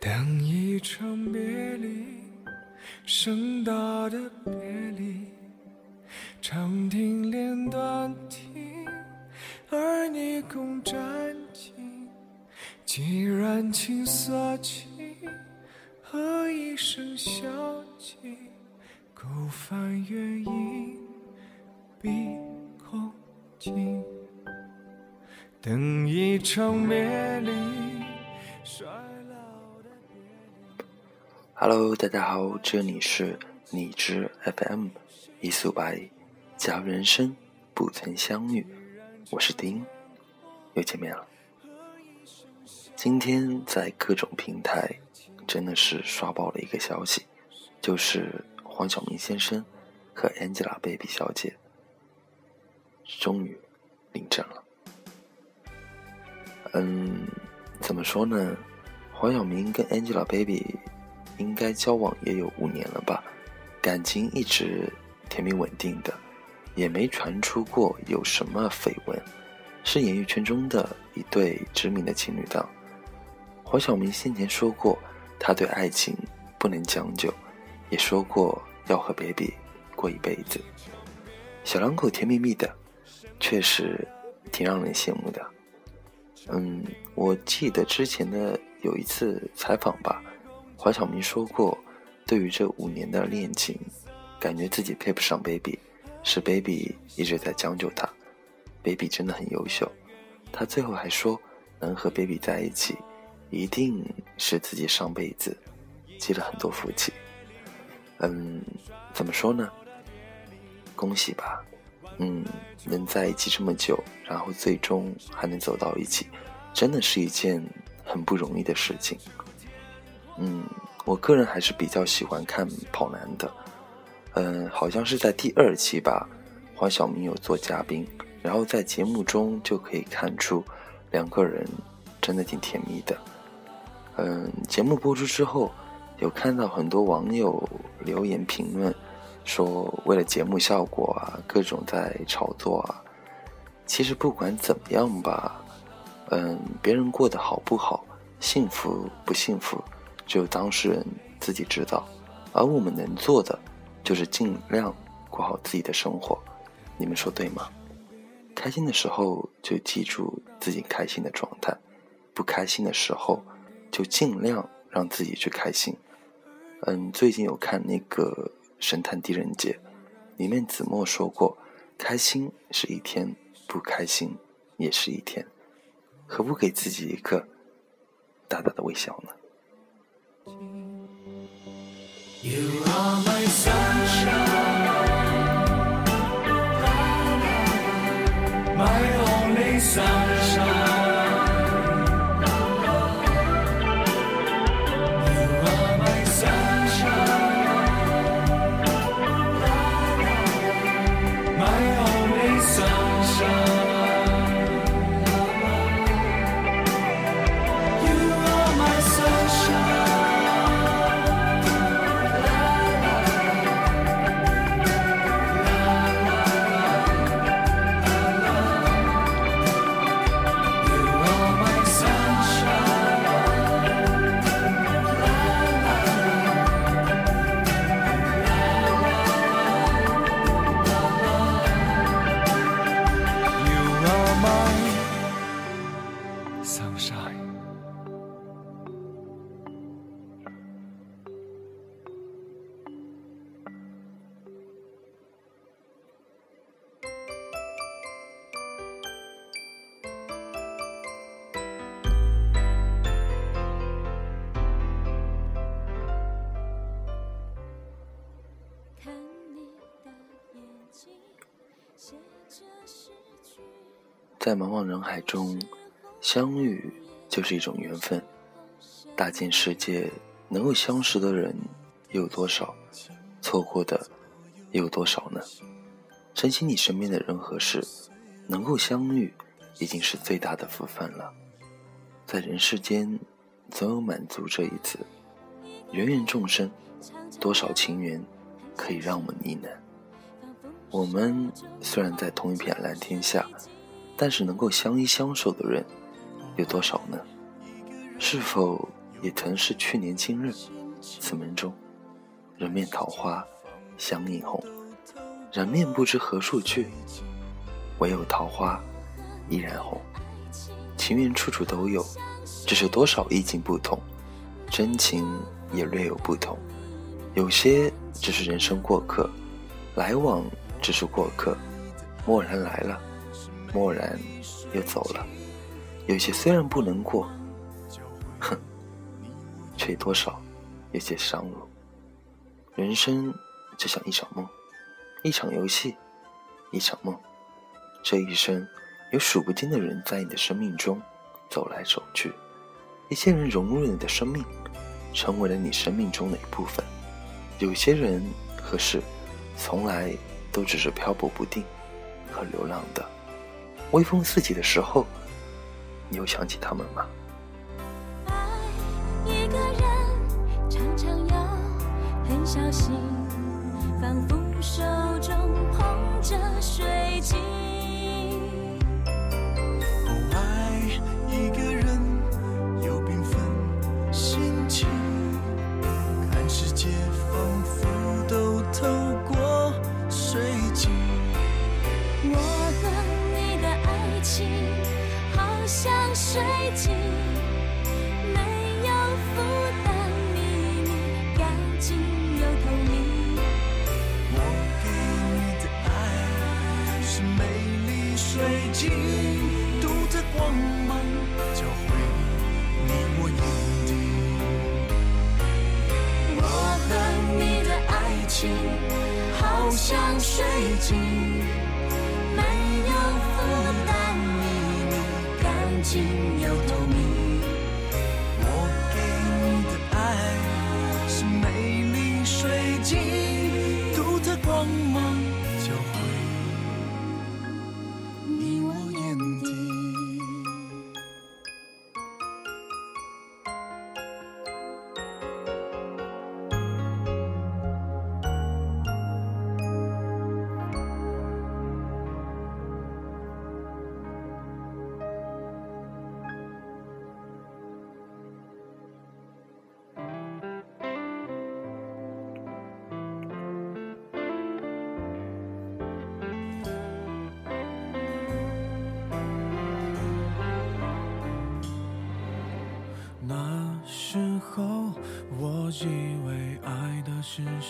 等一场别离，盛大的别离，长亭连断亭，而你共沾巾。既然情色起，何一声笑泣？孤帆远影碧空尽，等一场别离。Hello，大家好，这里是荔枝 FM 一素白，假如人生不曾相遇，我是丁，又见面了。今天在各种平台真的是刷爆了一个消息，就是黄晓明先生和 Angelababy 小姐终于领证了。嗯，怎么说呢？黄晓明跟 Angelababy 应该交往也有五年了吧，感情一直甜蜜稳定的，也没传出过有什么绯闻，是演艺圈中的一对知名的情侣档。黄晓明先前说过，他对爱情不能将就，也说过要和 baby 过一辈子。小两口甜蜜蜜的，确实挺让人羡慕的。嗯，我记得之前的有一次采访吧，黄晓明说过，对于这五年的恋情，感觉自己配不上 baby，是 baby 一直在将就他，baby 真的很优秀。他最后还说，能和 baby 在一起，一定是自己上辈子积了很多福气。嗯，怎么说呢？恭喜吧，嗯，能在一起这么久，然后最终还能走到一起，真的是一件很不容易的事情。嗯，我个人还是比较喜欢看跑男的，嗯，好像是在第二期吧，黄晓明有做嘉宾，然后在节目中就可以看出两个人真的挺甜蜜的。嗯，节目播出之后，有看到很多网友留言评论，说为了节目效果啊，各种在炒作啊。其实不管怎么样吧，嗯，别人过得好不好，幸福不幸福，只有当事人自己知道。而我们能做的，就是尽量过好自己的生活。你们说对吗？开心的时候就记住自己开心的状态，不开心的时候就尽量让自己去开心。嗯，最近有看那个《神探狄仁杰》，里面子墨说过，开心是一天，不开心也是一天，何不给自己一个大大的微笑呢？You are my sunshine, my 在茫茫人海中，相遇就是一种缘分。大千世界，能够相识的人有多少？错过的又有多少呢？珍惜你身边的人和事，能够相遇，已经是最大的福分了。在人世间，总有满足这一次。芸芸众生，多少情缘可以让我们呢喃？我们虽然在同一片蓝天下，但是能够相依相守的人有多少呢？是否也曾是去年今日。此门中，人面桃花相映红，人面不知何处去，唯有桃花依然红。情缘处处都有，只是多少意境不同，真情也略有不同。有些只是人生过客，来往只是过客，蓦然来了，蓦然又走了。有些虽然不能过，哼，却多少有些伤了。人生就像一场梦，一场游戏，一场梦。这一生有数不尽的人在你的生命中走来走去，一些人融入了你的生命，成为了你生命中的一部分。有些人和事，从来都只是漂泊不定和流浪的。微风四起的时候。你有想起他们吗？爱一个人，常常要很小心，仿佛手中捧着水晶。爱一个人有缤纷心情，看世界仿佛都透过水晶。我的爱情。像水晶，没有负担，秘密干净又透明。我给你的爱是美丽水晶，独特光芒交汇你我眼底。我和你的爱情好像水晶。心有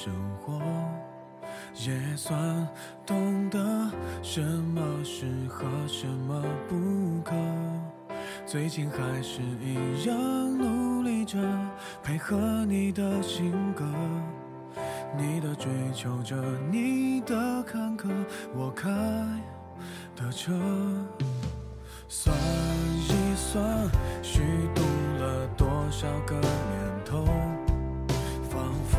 生活，也算懂得什么适合，什么不可。最近还是一样努力着，配合你的性格，你的追求着，你的坎坷，我开的车。算一算，虚度了多少个年头。仿佛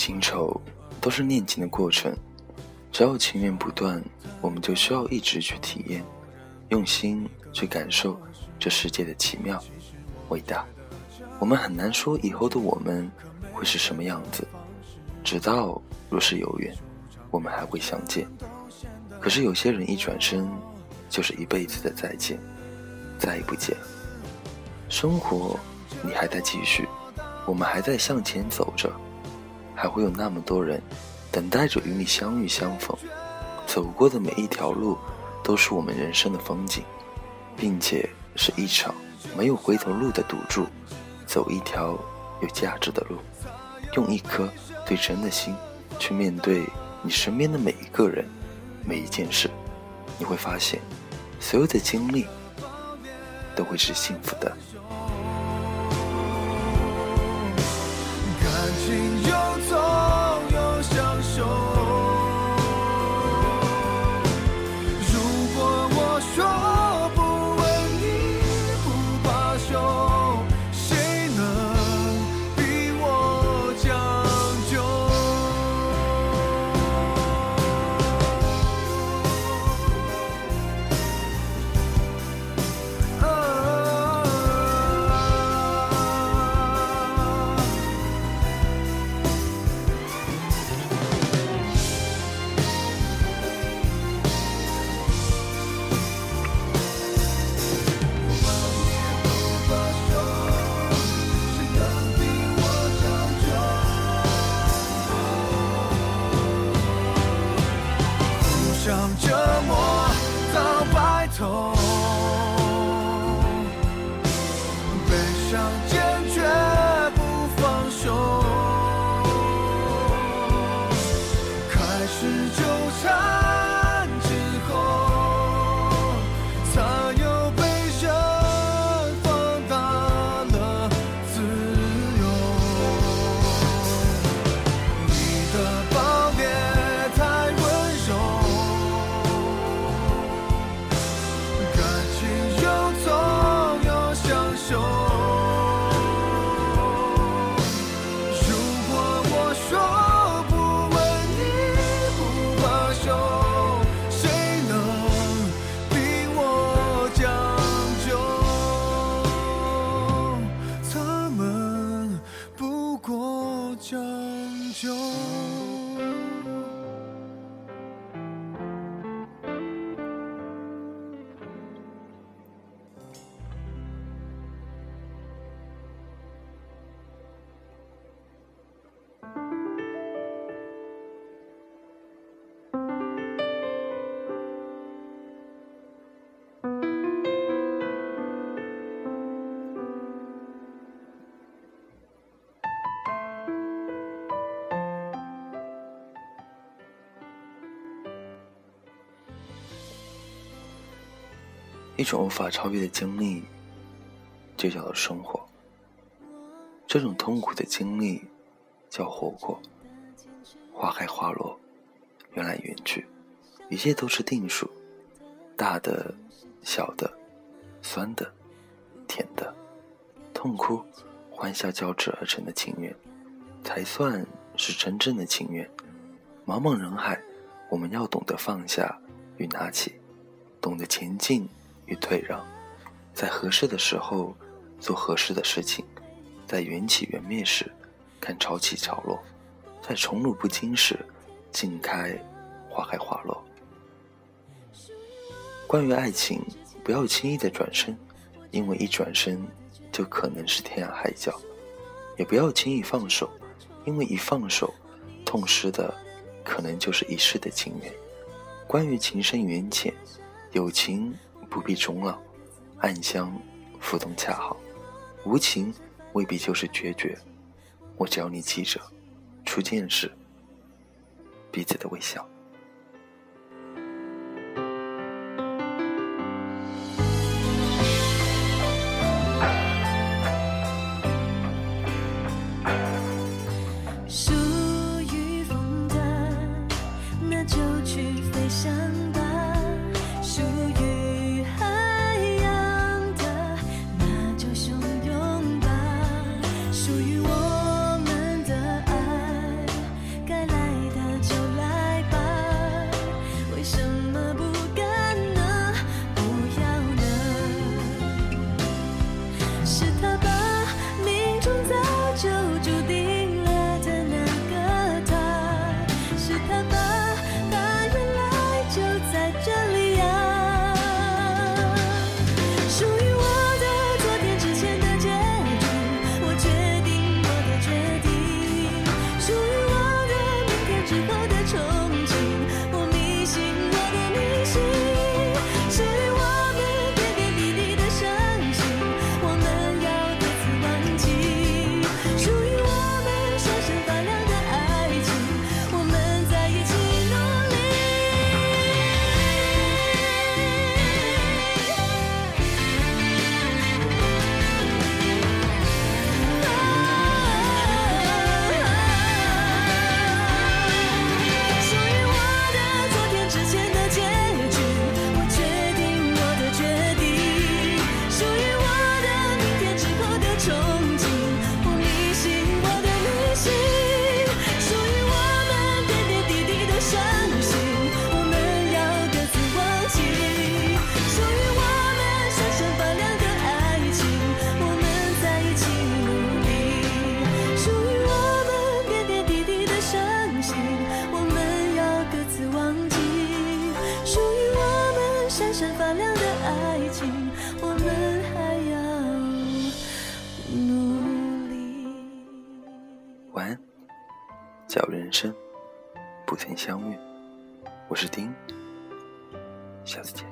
情愁都是念情的过程，只要情缘不断，我们就需要一直去体验，用心去感受这世界的奇妙、伟大。我们很难说以后的我们会是什么样子，直到若是有缘，我们还会相见。可是有些人一转身，就是一辈子的再见，再也不见。生活，你还在继续，我们还在向前走着，还会有那么多人，等待着与你相遇相逢。走过的每一条路，都是我们人生的风景，并且是一场没有回头路的赌注。走一条有价值的路，用一颗最真的心去面对你身边的每一个人。每一件事，你会发现，所有的经历都会是幸福的。一种无法超越的经历，就叫做生活。这种痛苦的经历叫活过。花开花落，缘来缘去，一切都是定数。大的、小的，酸的、甜的，痛哭、欢笑交织而成的情缘，才算是真正的情缘。茫茫人海，我们要懂得放下与拿起，懂得前进。与退让，在合适的时候做合适的事情，在缘起缘灭时看潮起潮落，在宠辱不惊时静开花开花落。关于爱情，不要轻易的转身，因为一转身就可能是天涯海角；也不要轻易放手，因为一放手，痛失的可能就是一世的情缘。关于情深缘浅，友情。不必终老，暗香浮动恰好，无情未必就是决绝。我只要你记着，初见时彼此的微笑。爱情，我们还要努力。晚安，假如人生不曾相遇，我是丁，下次见。